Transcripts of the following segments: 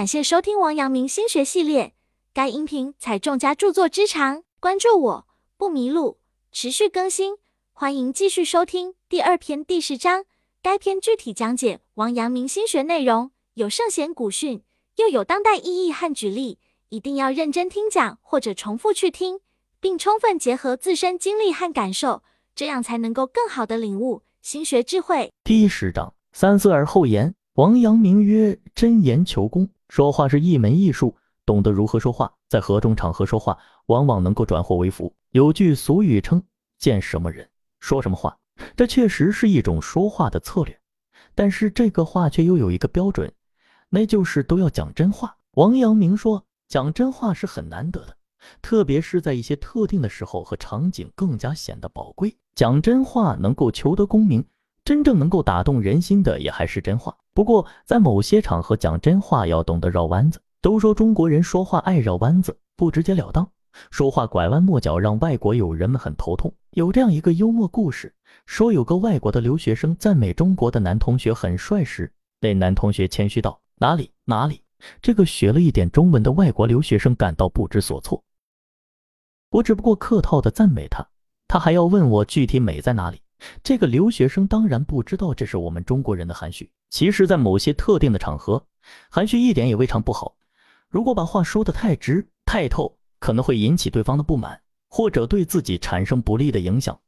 感谢收听王阳明心学系列，该音频采众家著作之长，关注我不迷路，持续更新，欢迎继续收听第二篇第十章。该篇具体讲解王阳明心学内容，有圣贤古训，又有当代意义和举例，一定要认真听讲或者重复去听，并充分结合自身经历和感受，这样才能够更好的领悟心学智慧。第十章：三思而后言。王阳明曰：真言求功。说话是一门艺术，懂得如何说话，在何种场合说话，往往能够转祸为福。有句俗语称：见什么人说什么话，这确实是一种说话的策略。但是这个话却又有一个标准，那就是都要讲真话。王阳明说，讲真话是很难得的，特别是在一些特定的时候和场景，更加显得宝贵。讲真话能够求得功名。真正能够打动人心的也还是真话。不过，在某些场合讲真话要懂得绕弯子。都说中国人说话爱绕弯子，不直截了当，说话拐弯抹角，让外国友人们很头痛。有这样一个幽默故事，说有个外国的留学生赞美中国的男同学很帅时，那男同学谦虚道：“哪里哪里。”这个学了一点中文的外国留学生感到不知所措。我只不过客套的赞美他，他还要问我具体美在哪里。这个留学生当然不知道这是我们中国人的含蓄。其实，在某些特定的场合，含蓄一点也未尝不好。如果把话说得太直、太透，可能会引起对方的不满，或者对自己产生不利的影响。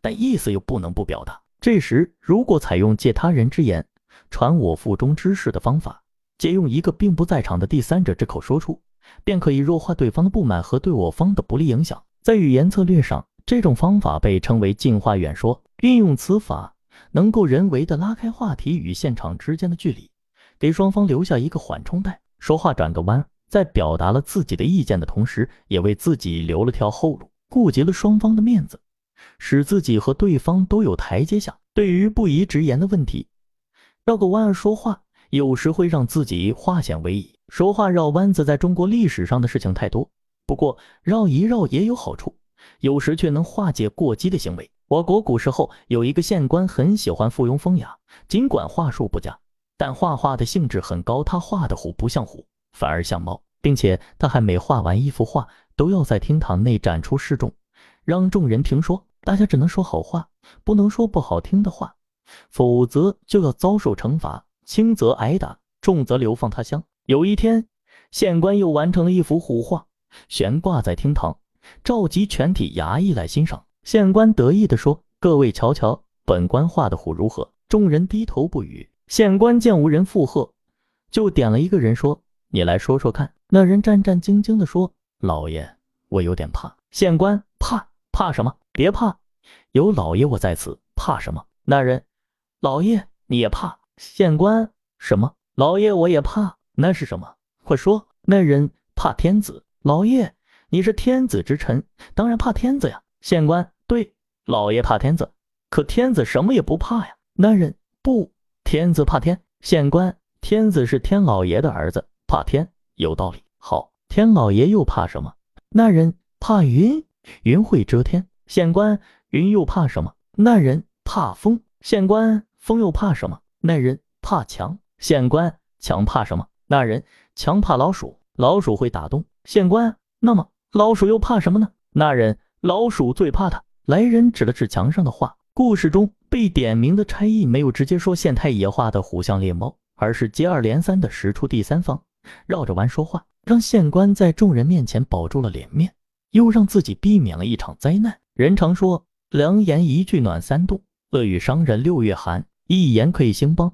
但意思又不能不表达。这时，如果采用借他人之言传我腹中之事的方法，借用一个并不在场的第三者之口说出，便可以弱化对方的不满和对我方的不利影响。在语言策略上，这种方法被称为近话远说。运用此法，能够人为的拉开话题与现场之间的距离，给双方留下一个缓冲带，说话转个弯，在表达了自己的意见的同时，也为自己留了条后路，顾及了双方的面子，使自己和对方都有台阶下。对于不宜直言的问题，绕个弯儿说话，有时会让自己化险为夷。说话绕弯子，在中国历史上的事情太多，不过绕一绕也有好处，有时却能化解过激的行为。我国古时候有一个县官，很喜欢附庸风雅，尽管画术不佳，但画画的兴致很高。他画的虎不像虎，反而像猫，并且他还每画完一幅画，都要在厅堂内展出示众，让众人评说。大家只能说好话，不能说不好听的话，否则就要遭受惩罚，轻则挨打，重则流放他乡。有一天，县官又完成了一幅虎画，悬挂在厅堂，召集全体衙役来欣赏。县官得意地说：“各位瞧瞧，本官画的虎如何？”众人低头不语。县官见无人附和，就点了一个人说：“你来说说看。”那人战战兢兢地说：“老爷，我有点怕。”县官怕怕什么？别怕，有老爷我在此，怕什么？那人，老爷你也怕？县官什么？老爷我也怕。那是什么？快说。那人怕天子。老爷你是天子之臣，当然怕天子呀。县官。对，老爷怕天子，可天子什么也不怕呀。男人不，天子怕天。县官，天子是天老爷的儿子，怕天，有道理。好，天老爷又怕什么？那人怕云，云会遮天。县官，云又怕什么？那人怕风。县官，风又怕什么？那人怕墙。县官，墙怕什么？那人墙怕老鼠，老鼠会打洞。县官，那么老鼠又怕什么呢？那人老鼠最怕他。来人指了指墙上的画，故事中被点名的差役没有直接说县太爷画的虎像猎猫，而是接二连三的使出第三方，绕着弯说话，让县官在众人面前保住了脸面，又让自己避免了一场灾难。人常说，良言一句暖三冬，恶语伤人六月寒。一言可以兴邦，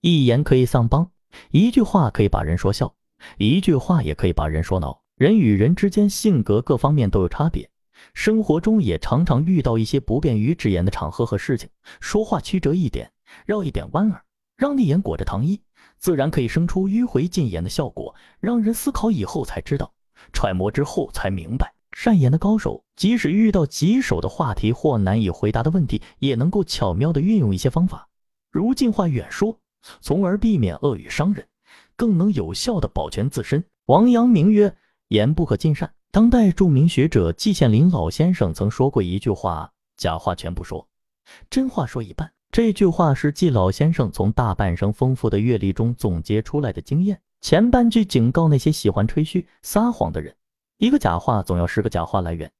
一言可以丧邦。一句话可以把人说笑，一句话也可以把人说恼。人与人之间性格各方面都有差别。生活中也常常遇到一些不便于直言的场合和事情，说话曲折一点，绕一点弯儿，让逆言裹着糖衣，自然可以生出迂回进言的效果，让人思考以后才知道，揣摩之后才明白。善言的高手，即使遇到棘手的话题或难以回答的问题，也能够巧妙地运用一些方法，如近话远说，从而避免恶语伤人，更能有效地保全自身。王阳明曰：“言不可尽善。”当代著名学者季羡林老先生曾说过一句话：“假话全不说，真话说一半。”这句话是季老先生从大半生丰富的阅历中总结出来的经验。前半句警告那些喜欢吹嘘撒谎的人，一个假话总要十个假话来源，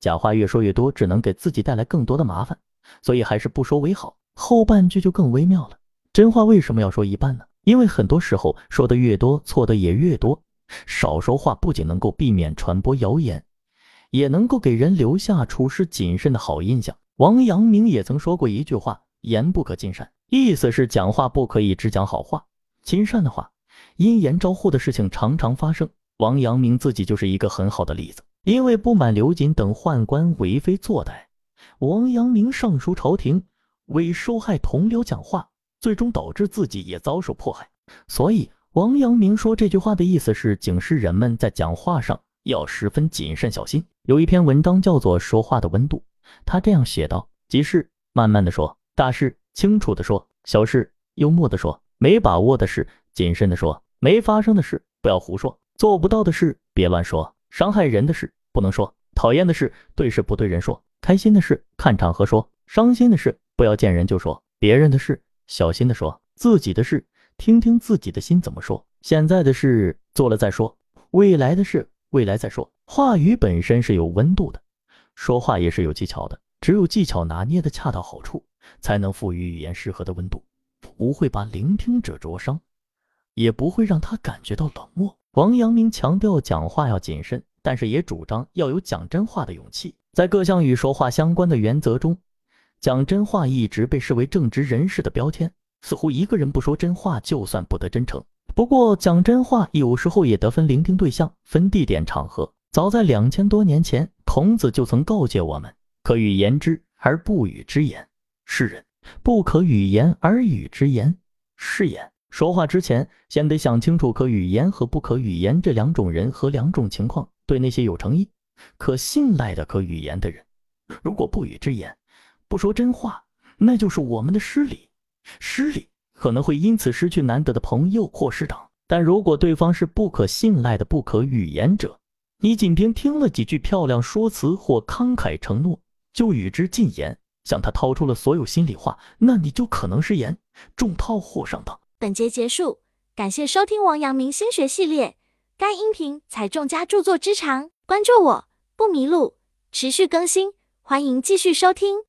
假话越说越多，只能给自己带来更多的麻烦，所以还是不说为好。后半句就更微妙了，真话为什么要说一半呢？因为很多时候说的越多，错的也越多。少说话不仅能够避免传播谣言，也能够给人留下处事谨慎的好印象。王阳明也曾说过一句话：“言不可尽善”，意思是讲话不可以只讲好话，亲善的话。因言招祸的事情常常发生，王阳明自己就是一个很好的例子。因为不满刘瑾等宦官为非作歹，王阳明上书朝廷，为受害同僚讲话，最终导致自己也遭受迫害。所以，王阳明说这句话的意思是警示人们在讲话上要十分谨慎小心。有一篇文章叫做《说话的温度》，他这样写道：即是慢慢的说，大事清楚的说，小事幽默的说，没把握的事谨慎的说。没发生的事不要胡说，做不到的事别乱说，伤害人的事不能说，讨厌的事对事不对人说，开心的事看场合说，伤心的事不要见人就说，别人的事小心的说，自己的事听听自己的心怎么说，现在的事做了再说，未来的事未来再说。话语本身是有温度的，说话也是有技巧的，只有技巧拿捏的恰到好处，才能赋予语言适合的温度，不会把聆听者灼伤。也不会让他感觉到冷漠。王阳明强调讲话要谨慎，但是也主张要有讲真话的勇气。在各项与说话相关的原则中，讲真话一直被视为正直人士的标签。似乎一个人不说真话，就算不得真诚。不过，讲真话有时候也得分聆听对象、分地点、场合。早在两千多年前，孔子就曾告诫我们：可与言之而不与之言，是人；不可与言而与之言，是言。说话之前，先得想清楚可语言和不可语言这两种人和两种情况。对那些有诚意、可信赖的可语言的人，如果不与之言，不说真话，那就是我们的失礼。失礼可能会因此失去难得的朋友或师长。但如果对方是不可信赖的不可语言者，你仅凭听了几句漂亮说辞或慷慨承诺，就与之进言，向他掏出了所有心里话，那你就可能失言，中套或上当。本节结束，感谢收听王阳明心学系列。该音频采众家著作之长，关注我不迷路，持续更新，欢迎继续收听。